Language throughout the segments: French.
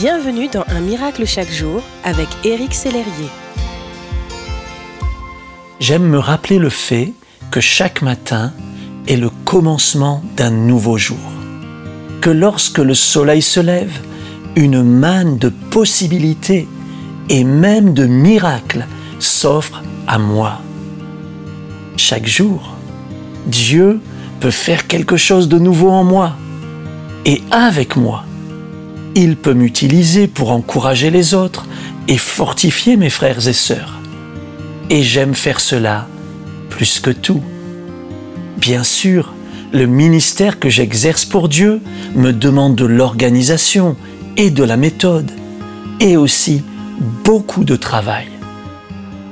Bienvenue dans Un miracle chaque jour avec Éric Sellerier. J'aime me rappeler le fait que chaque matin est le commencement d'un nouveau jour. Que lorsque le soleil se lève, une manne de possibilités et même de miracles s'offre à moi. Chaque jour, Dieu peut faire quelque chose de nouveau en moi et avec moi. Il peut m'utiliser pour encourager les autres et fortifier mes frères et sœurs. Et j'aime faire cela plus que tout. Bien sûr, le ministère que j'exerce pour Dieu me demande de l'organisation et de la méthode, et aussi beaucoup de travail.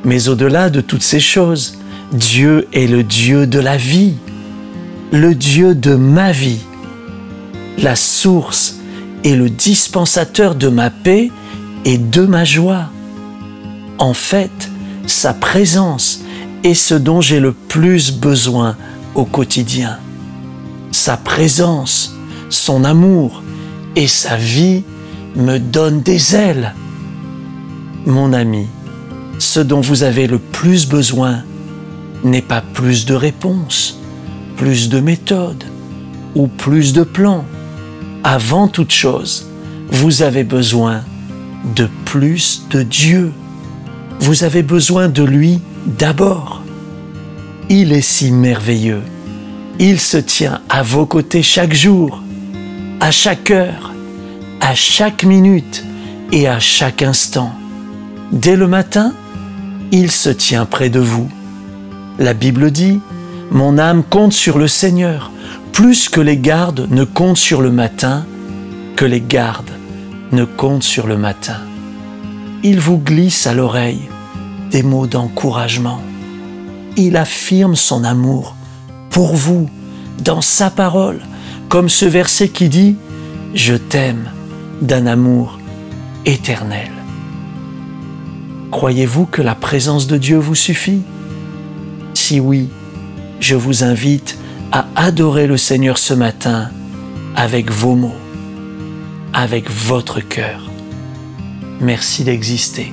Mais au-delà de toutes ces choses, Dieu est le Dieu de la vie, le Dieu de ma vie, la source et le dispensateur de ma paix et de ma joie. En fait, sa présence est ce dont j'ai le plus besoin au quotidien. Sa présence, son amour et sa vie me donnent des ailes. Mon ami, ce dont vous avez le plus besoin n'est pas plus de réponses, plus de méthodes ou plus de plans avant toute chose, vous avez besoin de plus de Dieu. Vous avez besoin de lui d'abord. Il est si merveilleux. Il se tient à vos côtés chaque jour, à chaque heure, à chaque minute et à chaque instant. Dès le matin, il se tient près de vous. La Bible dit, Mon âme compte sur le Seigneur plus que les gardes ne comptent sur le matin, que les gardes ne comptent sur le matin. Il vous glisse à l'oreille des mots d'encouragement. Il affirme son amour pour vous dans sa parole, comme ce verset qui dit ⁇ Je t'aime d'un amour éternel ⁇ Croyez-vous que la présence de Dieu vous suffit? Si oui, je vous invite à adorer le Seigneur ce matin avec vos mots, avec votre cœur. Merci d'exister.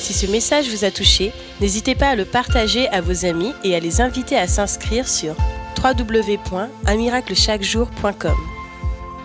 Si ce message vous a touché, n'hésitez pas à le partager à vos amis et à les inviter à s'inscrire sur www.unmiraclechaquejour.com.